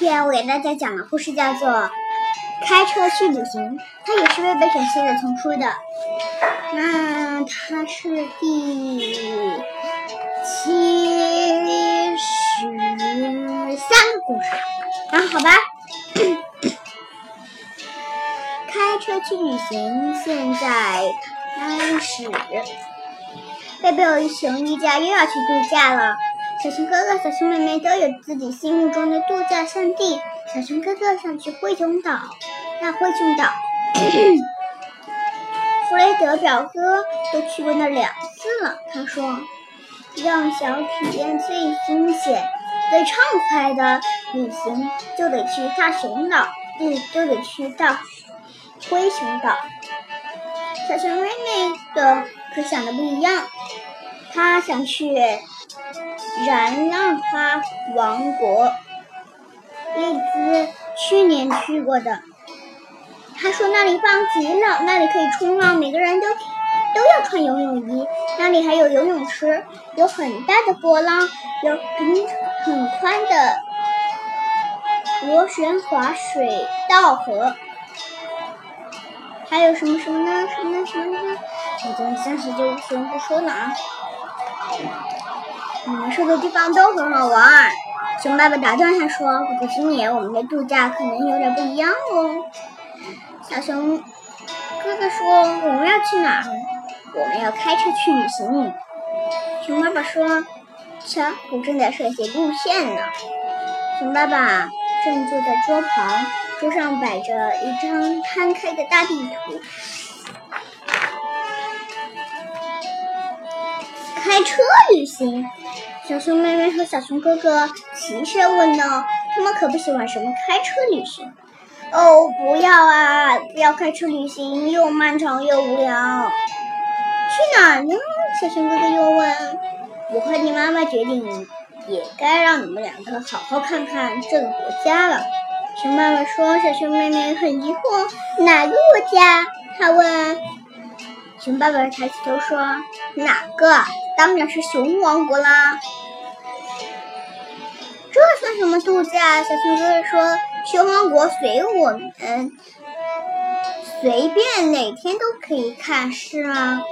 今天我给大家讲的故事叫做《开车去旅行》，它也是为被选写的丛书的。那它是第七十三个故事。啊，好吧。开车去旅行，现在开始。贝贝熊一家又要去度假了。小熊哥哥、小熊妹妹都有自己心目中的度假胜地。小熊哥哥想去灰熊岛，那灰熊岛，弗雷德表哥都去过那两次了。他说，要想体验最惊险、最畅快的旅行，就得去大熊岛，嗯，就得去大灰熊岛。小熊妹妹的可想的不一样，她想去。燃浪花王国，丽兹去年去过的。他说那里棒极了，那里可以冲浪，每个人都都要穿游泳衣。那里还有游泳池，有很大的波浪，有很很宽的螺旋滑水道河。还有什么什么呢？什么呢？什么呢？我暂时就先不说了啊。你们说的地方都很好玩。熊爸爸打断他说：“不过今年我们的度假可能有点不一样哦。”小熊哥哥说：“我们要去哪？我们要开车去旅行。”熊爸爸说：“瞧，我正在设计路线呢。”熊爸爸正坐在桌旁，桌上摆着一张摊开的大地图。开车旅行。小熊妹妹和小熊哥哥齐声问道：“他们可不喜欢什么开车旅行。”哦，不要啊！不要开车旅行，又漫长又无聊。去哪儿呢？小熊哥哥又问。我和你妈妈决定，也该让你们两个好好看看这个国家了。熊妈妈说。小熊妹妹很疑惑：“哪个国家？”她问。熊爸爸抬起头说：“哪个？当然是熊王国啦。”这算什么度假？小熊哥哥说：“熊王国随我们随便哪天都可以看，是吗？”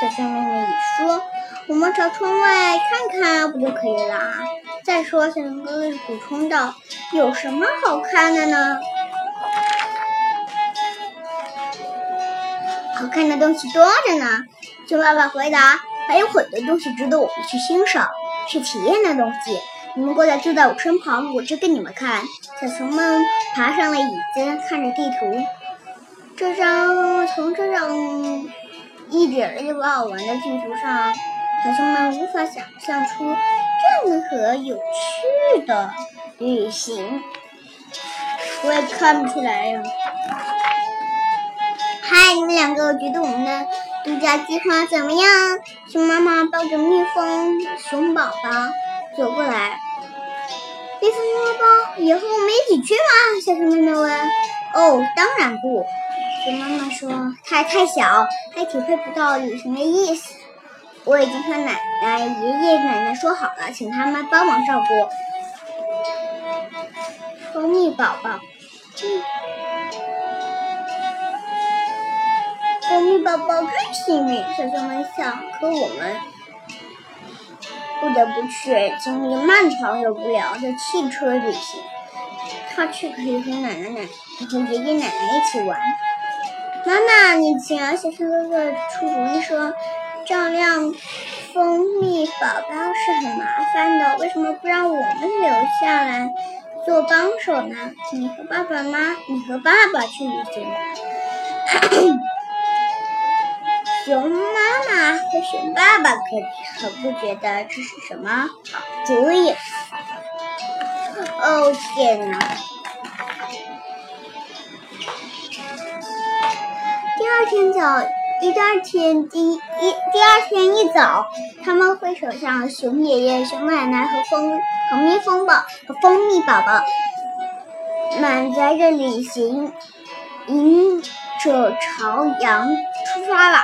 小熊妹妹也说：“我们朝窗外看看不就可以啦？”再说，小熊哥哥补充道：“有什么好看的呢？好看的东西多着呢。”熊爸爸回答：“还有很多东西值得我们去欣赏、去体验的东西。”你们过来坐在我身旁，我指给你们看。小熊们爬上了椅子，看着地图。这张从这张一点儿也不好玩的地图上，小熊们无法想象出任何有趣的旅行。我也看不出来呀。嗨，你们两个觉得我们的度假计划怎么样？熊妈妈抱着蜜蜂熊宝宝。走过来，蜜蜂宝宝，以后我们一起去吗？小熊妹妹问。哦，当然不。熊妈妈说，它还太小，还体会不到旅行的意思。我已经和奶奶、爷爷奶奶说好了，请他们帮忙照顾蜂蜜宝宝。嗯蜂蜜宝宝真幸运，小熊们想。可我们。不得不去经历漫长又无聊的汽车旅行。他却可以和奶奶、奶和爷爷奶奶一起玩。妈妈，你请小熊哥哥出主意说，照亮蜂蜜宝宝是很麻烦的，为什么不让我们留下来做帮手呢？你和爸爸妈，你和爸爸去旅行。熊妈妈和熊爸爸可可不觉得这是什么好主意。哦天哪！第二天早，第二天第一第二天一早，他们会手向熊爷爷、熊奶奶和蜂和蜜蜂宝和蜂蜜宝宝，满载着旅行，迎着朝阳出发了。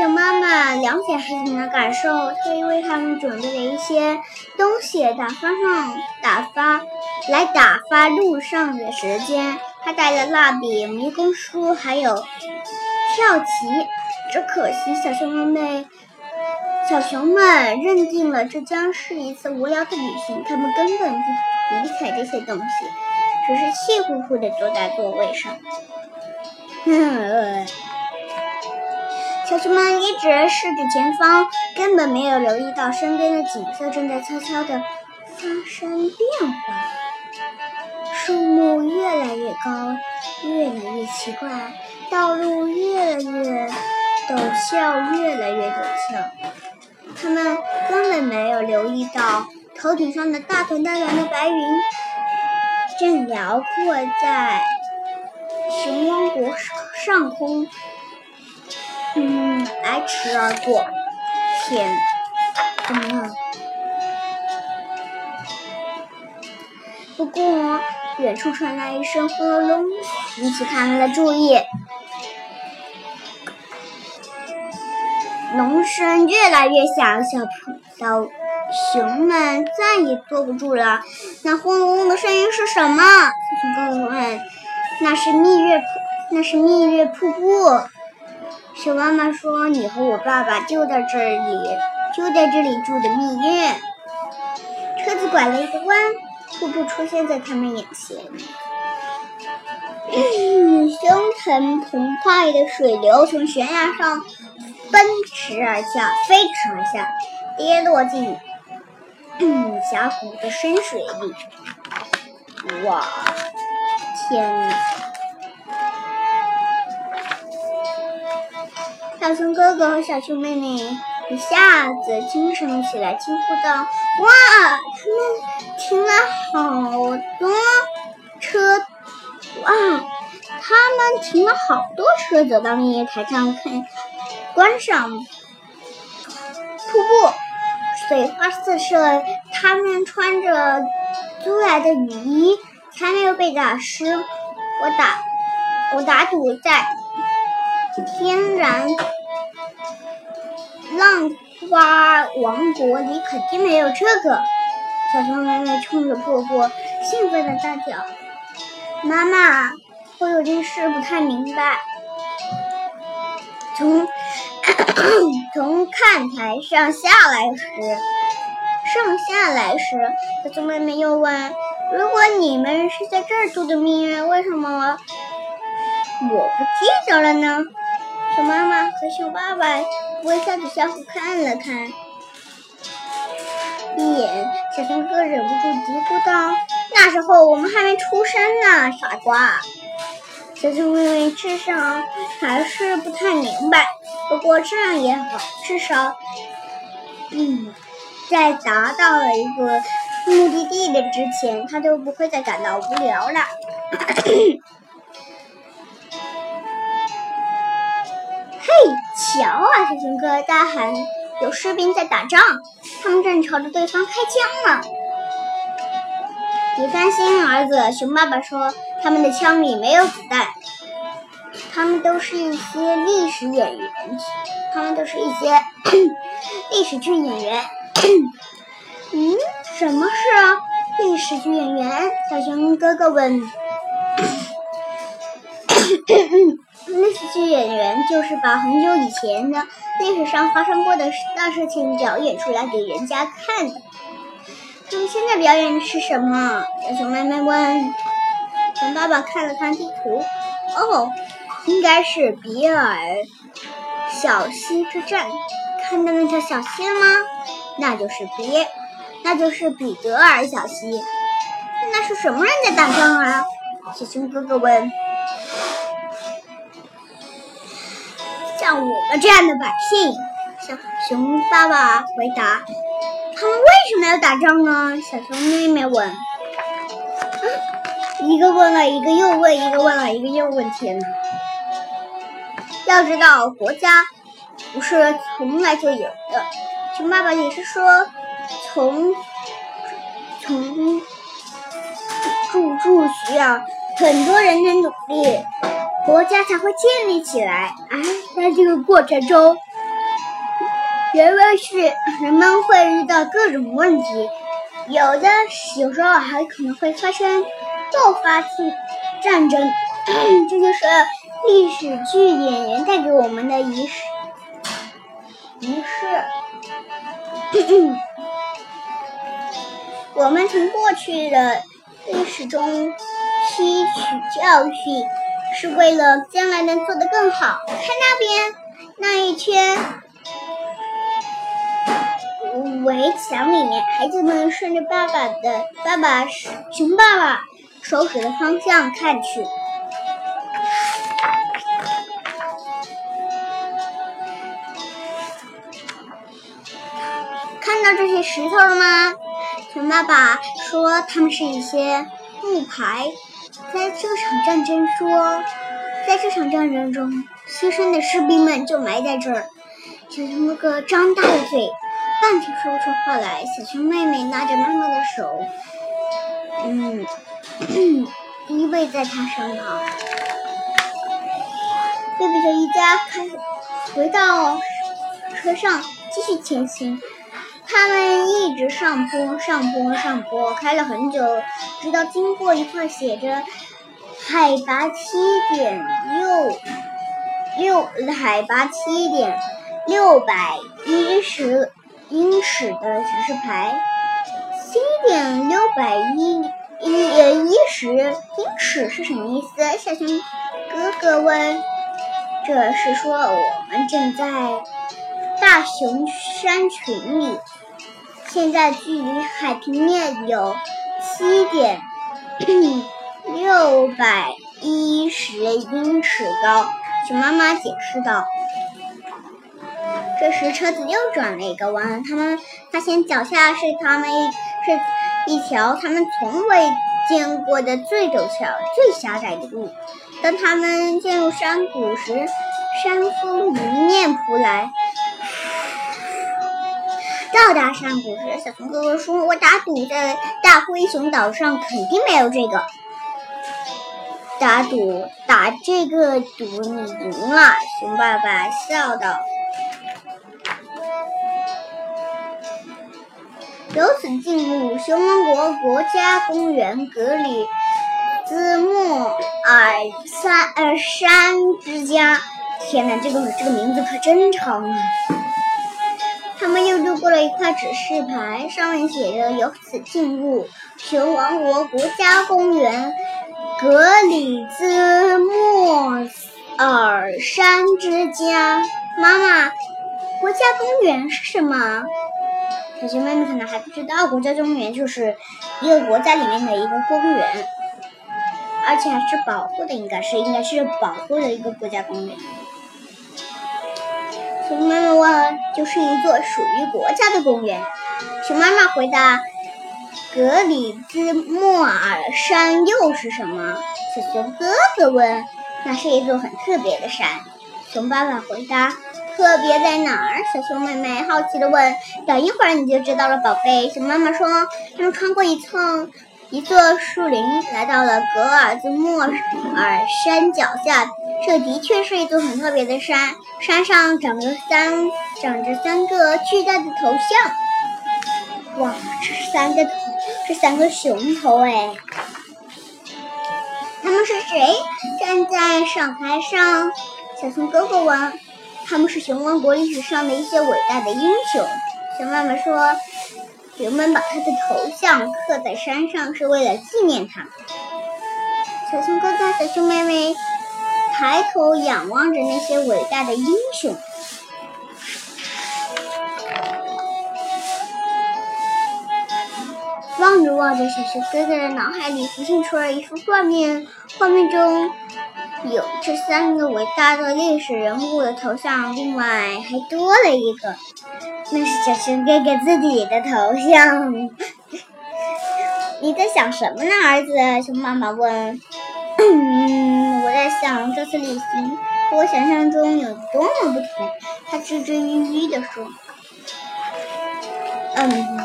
熊妈妈了解孩子们的感受，特意为他们准备了一些东西，打发上打发来打发路上的时间。他带了蜡笔、迷宫书，还有跳棋。只可惜小熊们、小熊们认定了这将是一次无聊的旅行，他们根本不理睬这些东西，只是气呼呼地坐在座位上。小熊们一直视着前方，根本没有留意到身边的景色正在悄悄地发生变化。树木越来越高，越来越奇怪；道路越来越陡峭，越来越陡峭。他们根本没有留意到头顶上的大团大团的白云，正辽阔在熊王国上空。嗯，来迟而过。天，怎么了？不过，远处传来一声轰隆隆，引起他们的注意。龙声越来越响，小小熊们再也坐不住了。那轰隆隆的声音是什么？小熊哥哥问。那是蜜月，那是蜜月瀑布。熊妈妈说：“你和我爸爸就在这里，就在这里住的蜜月。”车子拐了一个弯，瀑布出现在他们眼前。凶腾澎湃的水流从悬崖上奔驰而下，飞驰而下，跌落进峡谷的深水里。哇，天小熊哥哥和小熊妹妹一下子精神了起来，惊呼道：“哇，他们停了好多车！哇，他们停了好多车，走到蜜月台上看观赏瀑布，水花四射。他们穿着租来的雨衣，才没有被打湿。我打，我打赌在。”天然浪花王国里肯定没有这个。小熊妹妹冲着婆婆兴奋的大叫：“妈妈，我有件事不太明白。”从 从看台上下来时，上下来时，小熊妹妹又问：“如果你们是在这儿度的蜜月，为什么我不记得了呢？”熊妈妈和熊爸爸微笑着相互看了看，一眼，小熊哥忍不住嘀咕道：“那时候我们还没出生呢，傻瓜。”小熊妹妹至少还是不太明白，不过这样也好，至少，嗯，在达到了一个目的地的之前，他就不会再感到无聊了。瞧啊！小熊哥大喊：“有士兵在打仗，他们正朝着对方开枪呢！”别担心，儿子，熊爸爸说：“他们的枪里没有子弹，他们都是一些历史演员，他们都是一些 历史剧演员。”嗯，什么是历史剧演员？小熊哥哥问。剧演员就是把很久以前的历史上发生过的大事情表演出来给人家看的。他们现在表演的是什么？小熊妹妹问。熊爸爸看了看地图，哦，应该是比尔小溪之战。看到那条小溪了吗？那就是比，那就是彼得尔小溪。那是什么人在打仗啊？小熊哥哥问。像我们这样的百姓，小熊爸爸回答：“他们为什么要打仗呢？”小熊妹妹问。一个问了一个又问，一个问了一个又问。天哪！要知道，国家不是从来就有的。熊爸爸也是说，从从住住需要很多人的努力。国家才会建立起来。而在这个过程中，人们是人们会遇到各种问题，有的有时候还可能会发生爆发性战争。这就是历史剧演员带给我们的仪式。仪式。我们从过去的历史中吸取教训，是为了将来能做得更好。看那边那一圈围墙里面，孩子们顺着爸爸的爸爸熊爸爸手指的方向看去，看到这些石头了吗？熊爸爸说：“他们是一些木牌，在这场战争中，在这场战争中牺牲的士兵们就埋在这儿。”小熊哥哥张大了嘴，半天说不出话来。小熊妹妹拉着妈妈的手，嗯，依偎在他身旁。贝贝熊一家开回到车上，继续前行。他们一直上坡，上坡，上坡，开了很久，直到经过一块写着“海拔七点六六海拔七点六百一十英尺”的指示牌。七点六百一一一十英尺是什么意思？小熊哥哥问。这是说我们正在大熊山群里。现在距离海平面有七点六百一十英尺高，熊妈妈解释道。这时车子又转了一个弯，他们发现脚下是他们一是一条他们从未见过的最陡峭、最狭窄的路。当他们进入山谷时，山风迎面扑来。到达山谷时，小熊哥哥说：“我打赌在大灰熊岛上肯定没有这个。”打赌打这个赌你赢了，熊爸爸笑道。由此进入熊王国国家公园格里兹莫尔山呃山之家。天哪，这个这个名字可真长啊！他们又路过了一块指示牌，上面写着“由此进入熊王国国家公园格里兹莫尔山之家”。妈妈，国家公园是什么？小熊妹妹可能还不知道，国家公园就是一个国家里面的一个公园，而且还是保护的，应该是应该是保护的一个国家公园。熊妈妈问：“就是一座属于国家的公园。”熊妈妈回答：“格里兹莫尔山又是什么？”小熊哥哥问：“那是一座很特别的山。”熊爸爸回答：“特别在哪儿？”小熊妹妹好奇地问：“等一会儿你就知道了，宝贝。”熊妈妈说：“他们穿过一层。”一座树林，来到了格尔兹莫尔山脚下。这的确是一座很特别的山，山上长着三长着三个巨大的头像。哇，这是三个头，这三个熊头哎！他们是谁？站在上台上，小熊哥哥问。他们是熊王国历史上的一些伟大的英雄。熊妈妈说。人们把他的头像刻在山上，是为了纪念他。小熊哥哥、小熊妹妹抬头仰望着那些伟大的英雄，望着望着，小熊哥哥的脑海里浮现出了一幅画面，画面中有这三个伟大的历史人物的头像，另外还多了一个。那是小熊哥哥自己的头像。你在想什么呢，儿子？熊妈妈问。嗯，我在想这次旅行和我想象中有多么不同。他支支吾吾地说。嗯，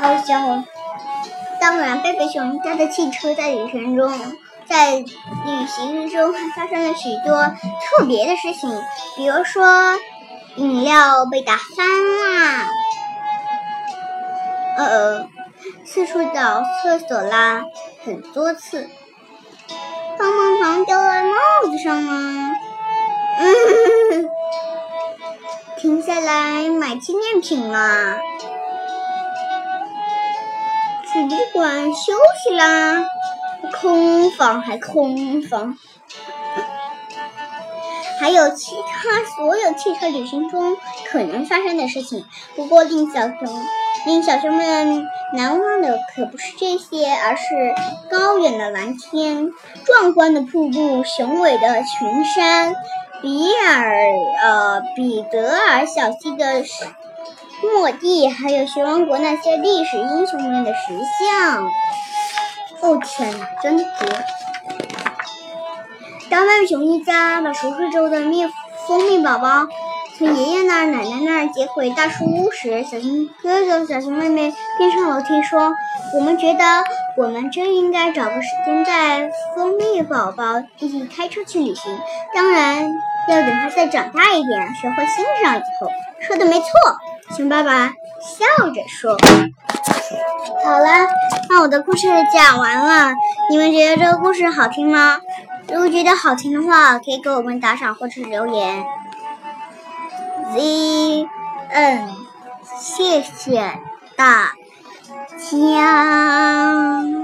好想。当然，贝贝熊家的汽车在旅程中，在旅行中还发生了许多特别的事情，比如说。饮料被打翻啦！呃，四处找厕所啦，很多次。棒棒糖掉在帽子上了。嗯，停下来买纪念品啦。去旅馆休息啦。空房还空房。还有其他所有汽车旅行中可能发生的事情。不过令小熊、令小熊们难忘的可不是这些，而是高远的蓝天、壮观的瀑布、雄伟的群山、比尔呃彼得尔小溪的墓地，还有熊王国那些历史英雄们的石像。哦天哪，真绝！当麦熊一家把熟睡中的蜜蜂蜜宝宝从爷爷那儿、奶奶那儿接回大树屋时，小熊哥哥、小熊妹妹便上楼梯说：“我们觉得我们真应该找个时间带蜂蜜宝宝一起开车去旅行。当然，要等他再长大一点，学会欣赏以后。”说的没错，熊爸爸笑着说：“好了，那我的故事讲完了，你们觉得这个故事好听吗？”如果觉得好听的话，可以给我们打赏或者留言。Z N，谢谢大家。